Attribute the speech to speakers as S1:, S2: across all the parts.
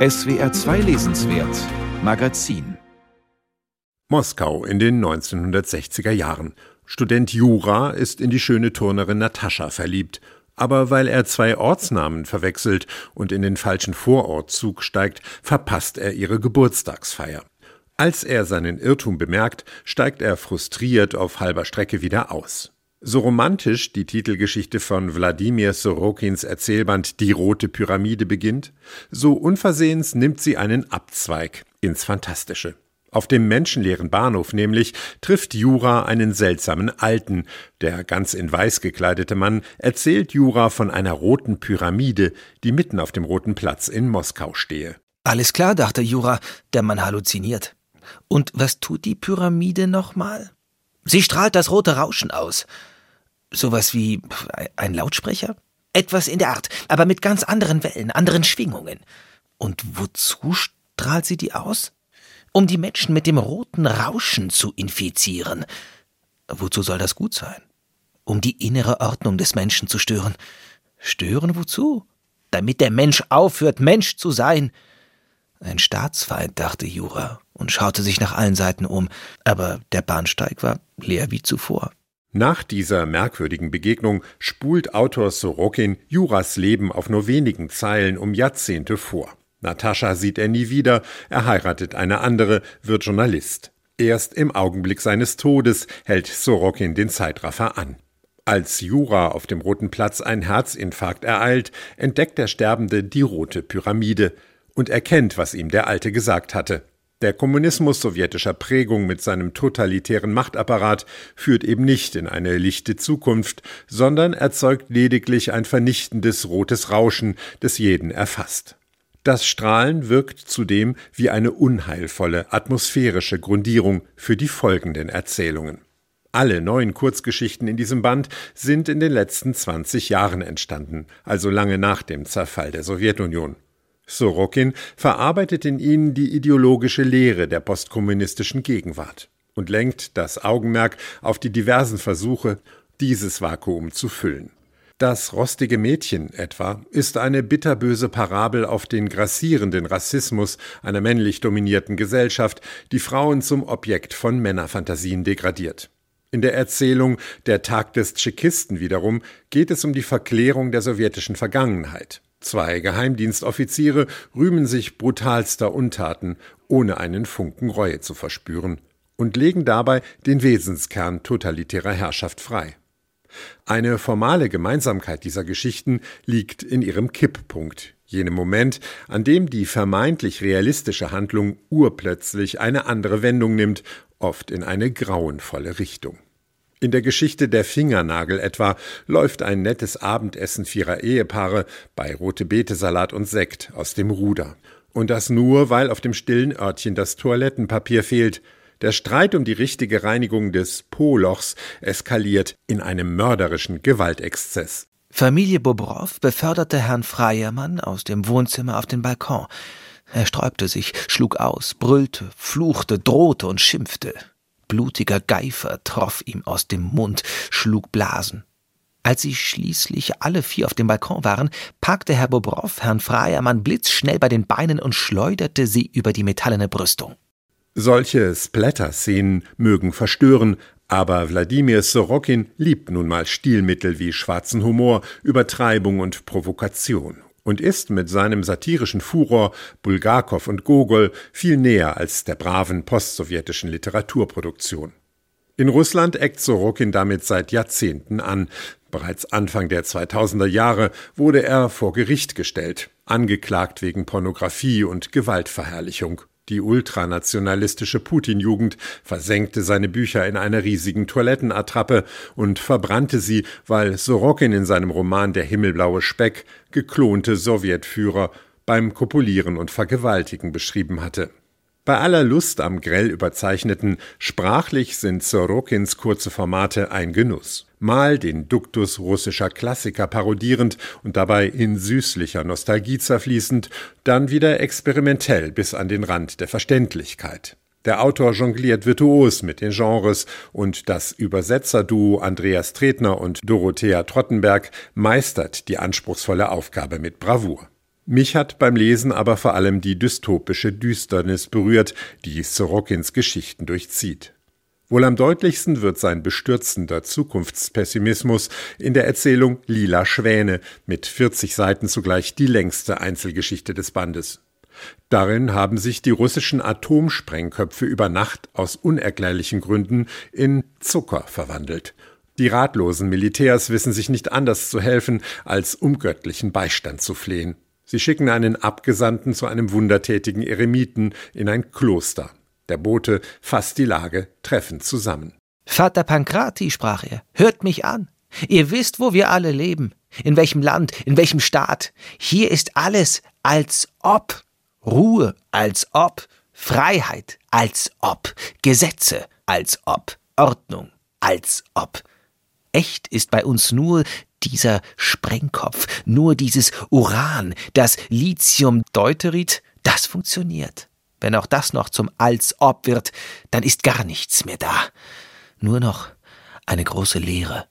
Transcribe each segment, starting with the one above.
S1: SWR 2 Lesenswert Magazin
S2: Moskau in den 1960er Jahren. Student Jura ist in die schöne Turnerin Natascha verliebt. Aber weil er zwei Ortsnamen verwechselt und in den falschen Vorortzug steigt, verpasst er ihre Geburtstagsfeier. Als er seinen Irrtum bemerkt, steigt er frustriert auf halber Strecke wieder aus. So romantisch die Titelgeschichte von Wladimir Sorokins Erzählband Die rote Pyramide beginnt, so unversehens nimmt sie einen Abzweig ins Fantastische. Auf dem menschenleeren Bahnhof nämlich trifft Jura einen seltsamen Alten. Der ganz in weiß gekleidete Mann erzählt Jura von einer roten Pyramide, die mitten auf dem Roten Platz in Moskau stehe.
S3: Alles klar, dachte Jura, der Mann halluziniert. Und was tut die Pyramide nochmal? Sie strahlt das rote Rauschen aus. Sowas wie ein Lautsprecher? Etwas in der Art, aber mit ganz anderen Wellen, anderen Schwingungen. Und wozu strahlt sie die aus? um die Menschen mit dem roten Rauschen zu infizieren. Wozu soll das gut sein? Um die innere Ordnung des Menschen zu stören. Stören wozu? Damit der Mensch aufhört, Mensch zu sein. Ein Staatsfeind, dachte Jura und schaute sich nach allen Seiten um, aber der Bahnsteig war leer wie zuvor.
S2: Nach dieser merkwürdigen Begegnung spult Autor Sorokin Juras Leben auf nur wenigen Zeilen um Jahrzehnte vor. Natascha sieht er nie wieder, er heiratet eine andere, wird Journalist. Erst im Augenblick seines Todes hält Sorokin den Zeitraffer an. Als Jura auf dem Roten Platz ein Herzinfarkt ereilt, entdeckt der Sterbende die rote Pyramide und erkennt, was ihm der Alte gesagt hatte. Der Kommunismus sowjetischer Prägung mit seinem totalitären Machtapparat führt eben nicht in eine lichte Zukunft, sondern erzeugt lediglich ein vernichtendes rotes Rauschen, das jeden erfasst. Das Strahlen wirkt zudem wie eine unheilvolle atmosphärische Grundierung für die folgenden Erzählungen. Alle neuen Kurzgeschichten in diesem Band sind in den letzten 20 Jahren entstanden, also lange nach dem Zerfall der Sowjetunion. Sorokin verarbeitet in ihnen die ideologische Lehre der postkommunistischen Gegenwart und lenkt das Augenmerk auf die diversen Versuche, dieses Vakuum zu füllen. Das rostige Mädchen etwa ist eine bitterböse Parabel auf den grassierenden Rassismus einer männlich dominierten Gesellschaft, die Frauen zum Objekt von Männerfantasien degradiert. In der Erzählung Der Tag des Tschekisten wiederum geht es um die Verklärung der sowjetischen Vergangenheit. Zwei Geheimdienstoffiziere rühmen sich brutalster Untaten, ohne einen Funken Reue zu verspüren, und legen dabei den Wesenskern totalitärer Herrschaft frei. Eine formale Gemeinsamkeit dieser Geschichten liegt in ihrem Kipppunkt, jenem Moment, an dem die vermeintlich realistische Handlung urplötzlich eine andere Wendung nimmt, oft in eine grauenvolle Richtung. In der Geschichte der Fingernagel etwa läuft ein nettes Abendessen vierer Ehepaare bei rote Betesalat und Sekt aus dem Ruder. Und das nur, weil auf dem stillen Örtchen das Toilettenpapier fehlt, der Streit um die richtige Reinigung des Po-Lochs eskaliert in einem mörderischen Gewaltexzess.
S3: Familie Bobrow beförderte Herrn Freiermann aus dem Wohnzimmer auf den Balkon. Er sträubte sich, schlug aus, brüllte, fluchte, drohte und schimpfte. Blutiger Geifer troff ihm aus dem Mund, schlug Blasen. Als sie schließlich alle vier auf dem Balkon waren, packte Herr Bobrow Herrn Freiermann blitzschnell bei den Beinen und schleuderte sie über die metallene Brüstung.
S2: Solche Splatter-Szenen mögen verstören, aber Wladimir Sorokin liebt nun mal Stilmittel wie schwarzen Humor, Übertreibung und Provokation und ist mit seinem satirischen Furor Bulgakov und Gogol viel näher als der braven postsowjetischen Literaturproduktion. In Russland eckt Sorokin damit seit Jahrzehnten an. Bereits Anfang der 2000er Jahre wurde er vor Gericht gestellt, angeklagt wegen Pornografie und Gewaltverherrlichung. Die ultranationalistische Putin-Jugend versenkte seine Bücher in einer riesigen Toilettenattrappe und verbrannte sie, weil Sorokin in seinem Roman Der himmelblaue Speck geklonte Sowjetführer beim Kopulieren und Vergewaltigen beschrieben hatte. Bei aller Lust am grell überzeichneten, sprachlich sind Sorokins kurze Formate ein Genuss. Mal den Duktus russischer Klassiker parodierend und dabei in süßlicher Nostalgie zerfließend, dann wieder experimentell bis an den Rand der Verständlichkeit. Der Autor jongliert virtuos mit den Genres und das Übersetzerduo Andreas Tretner und Dorothea Trottenberg meistert die anspruchsvolle Aufgabe mit Bravour. Mich hat beim Lesen aber vor allem die dystopische Düsternis berührt, die Sorokins Geschichten durchzieht. Wohl am deutlichsten wird sein bestürzender Zukunftspessimismus in der Erzählung Lila Schwäne, mit 40 Seiten zugleich die längste Einzelgeschichte des Bandes. Darin haben sich die russischen Atomsprengköpfe über Nacht aus unerklärlichen Gründen in Zucker verwandelt. Die ratlosen Militärs wissen sich nicht anders zu helfen, als um göttlichen Beistand zu flehen. Sie schicken einen Abgesandten zu einem wundertätigen Eremiten in ein Kloster. Der Bote fasst die Lage treffend zusammen.
S3: Vater Pankrati, sprach er, hört mich an. Ihr wisst, wo wir alle leben, in welchem Land, in welchem Staat. Hier ist alles als ob. Ruhe als ob, Freiheit als ob, Gesetze als ob, Ordnung als ob. Echt ist bei uns nur dieser Sprengkopf, nur dieses Uran, das Lithium-Deuterit, das funktioniert. Wenn auch das noch zum als ob wird, dann ist gar nichts mehr da. Nur noch eine große Leere.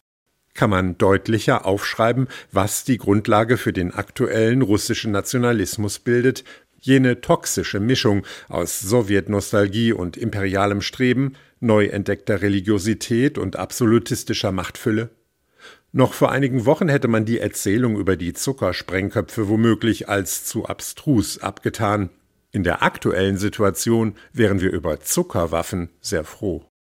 S2: Kann man deutlicher aufschreiben, was die Grundlage für den aktuellen russischen Nationalismus bildet, Jene toxische Mischung aus Sowjetnostalgie und imperialem Streben, neu entdeckter Religiosität und absolutistischer Machtfülle? Noch vor einigen Wochen hätte man die Erzählung über die Zuckersprengköpfe womöglich als zu abstrus abgetan. In der aktuellen Situation wären wir über Zuckerwaffen sehr froh.